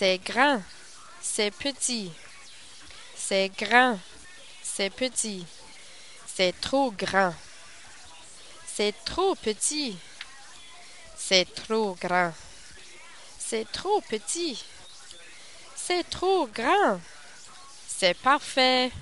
C'est grand, c'est petit. C'est grand, c'est petit. C'est trop grand. C'est trop petit. C'est trop grand. C'est trop petit. C'est trop grand. C'est parfait.